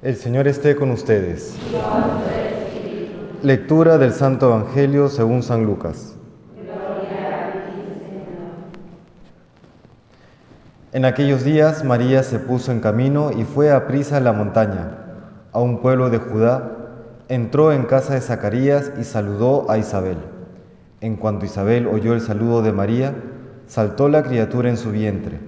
El Señor esté con ustedes. Lectura del Santo Evangelio según San Lucas. En aquellos días María se puso en camino y fue a prisa a la montaña, a un pueblo de Judá. Entró en casa de Zacarías y saludó a Isabel. En cuanto Isabel oyó el saludo de María, saltó la criatura en su vientre.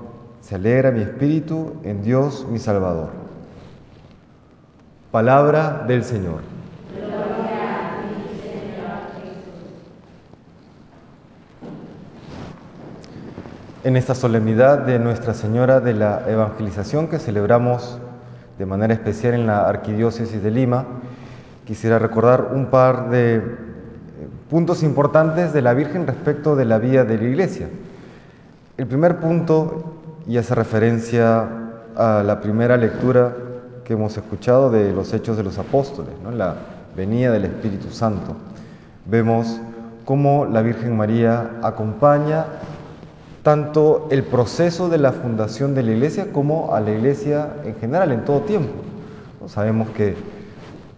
se alegra mi espíritu en Dios mi Salvador. Palabra del Señor. En esta solemnidad de Nuestra Señora de la Evangelización que celebramos de manera especial en la Arquidiócesis de Lima, quisiera recordar un par de puntos importantes de la Virgen respecto de la vida de la Iglesia. El primer punto, y hace referencia a la primera lectura que hemos escuchado de los Hechos de los Apóstoles, ¿no? la venida del Espíritu Santo. Vemos cómo la Virgen María acompaña tanto el proceso de la fundación de la Iglesia como a la Iglesia en general, en todo tiempo. Sabemos que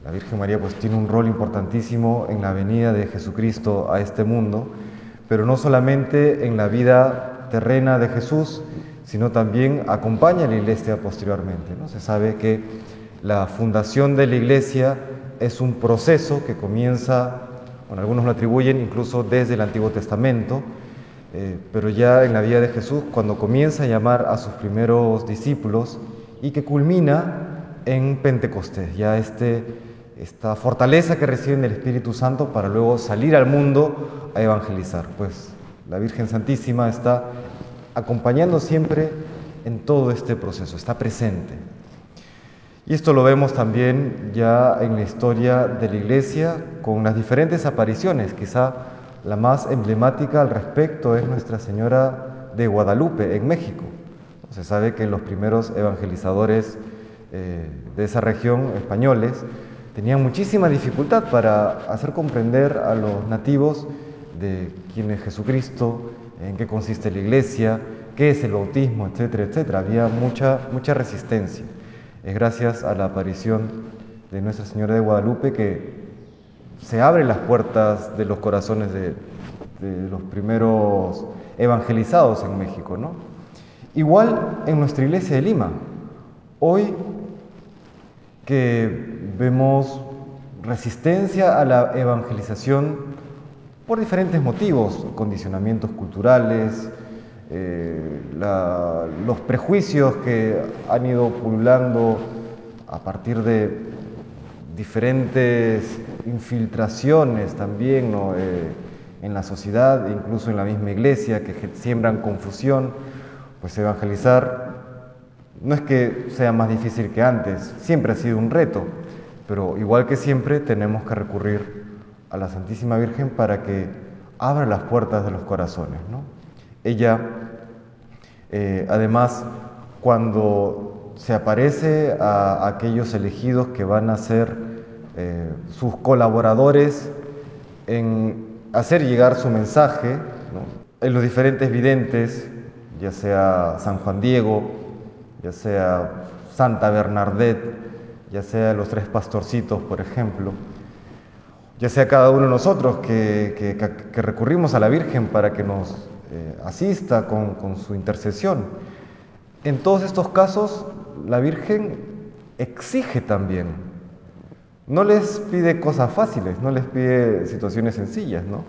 la Virgen María pues tiene un rol importantísimo en la venida de Jesucristo a este mundo, pero no solamente en la vida terrena de Jesús, sino también acompaña a la iglesia posteriormente. ¿no? Se sabe que la fundación de la iglesia es un proceso que comienza, bueno, algunos lo atribuyen incluso desde el Antiguo Testamento, eh, pero ya en la vida de Jesús, cuando comienza a llamar a sus primeros discípulos y que culmina en Pentecostés, ya este, esta fortaleza que reciben del Espíritu Santo para luego salir al mundo a evangelizar. Pues la Virgen Santísima está acompañando siempre en todo este proceso, está presente. Y esto lo vemos también ya en la historia de la Iglesia con las diferentes apariciones. Quizá la más emblemática al respecto es Nuestra Señora de Guadalupe en México. Se sabe que los primeros evangelizadores eh, de esa región, españoles, tenían muchísima dificultad para hacer comprender a los nativos de quién es Jesucristo, en qué consiste la iglesia, qué es el bautismo, etcétera, etcétera. Había mucha, mucha resistencia. Es gracias a la aparición de Nuestra Señora de Guadalupe que se abren las puertas de los corazones de, de los primeros evangelizados en México. ¿no? Igual en nuestra iglesia de Lima. Hoy que vemos resistencia a la evangelización por diferentes motivos, condicionamientos culturales, eh, los prejuicios que han ido pululando a partir de diferentes infiltraciones también eh, en la sociedad, incluso en la misma iglesia, que siembran confusión, pues evangelizar no es que sea más difícil que antes, siempre ha sido un reto, pero igual que siempre tenemos que recurrir a la Santísima Virgen para que abra las puertas de los corazones. ¿no? Ella, eh, además, cuando se aparece a, aquellos elegidos que van a ser eh, sus colaboradores en hacer llegar su mensaje, en los diferentes videntes, ya sea San Juan Diego, ya sea Santa Bernadette, ya sea los tres pastorcitos, por ejemplo, ya sea cada uno de nosotros que, recurrimos a la Virgen para que nos eh, asista con, con su intercesión. En todos estos casos, la Virgen exige también. No les pide cosas fáciles, no les pide situaciones sencillas, ¿no?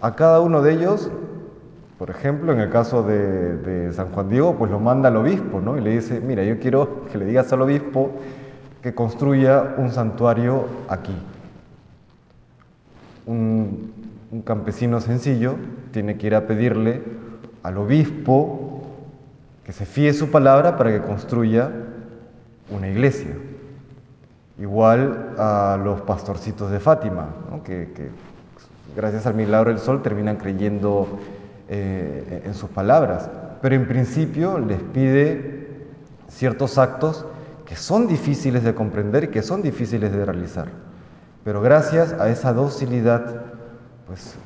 A cada uno de ellos, por ejemplo, en el caso de, de, San Juan Diego, pues lo manda al obispo, ¿no? Y le dice, mira, yo quiero que le digas al obispo que construya un santuario aquí un, campesino sencillo tiene que ir a pedirle al obispo que se fíe su palabra para que construya una iglesia. igual a los pastorcitos de Fátima, que, gracias al milagro del sol terminan creyendo eh, en sus palabras, pero en principio les pide ciertos actos que son difíciles de comprender y que son difíciles de realizar. Pero gracias a esa docilidad, pues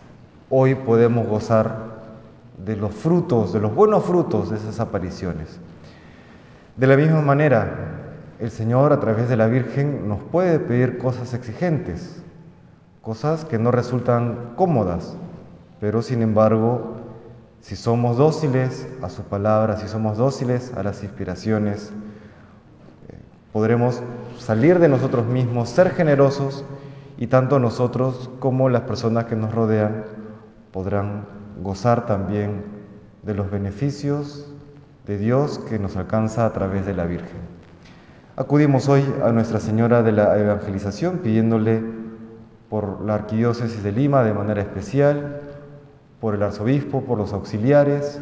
hoy podemos gozar de los frutos, de los buenos frutos de esas apariciones. De la misma manera, el Señor a través de la Virgen nos puede pedir cosas exigentes, cosas que no resultan cómodas, pero sin embargo, si somos dóciles a su palabra, si somos dóciles a las inspiraciones, eh, podremos salir de nosotros mismos, ser generosos y tanto nosotros como las personas que nos rodean podrán gozar también de los beneficios de Dios que nos alcanza a través de la Virgen. Acudimos hoy a Nuestra Señora de la Evangelización pidiéndole por la Arquidiócesis de Lima de manera especial, por el arzobispo, por los auxiliares,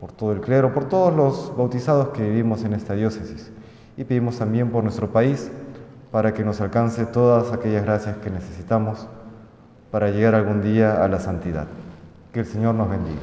por todo el clero, por todos los bautizados que vivimos en esta diócesis. Y pedimos también por nuestro país para que nos alcance todas aquellas gracias que necesitamos para llegar algún día a la santidad. Que el Señor nos bendiga.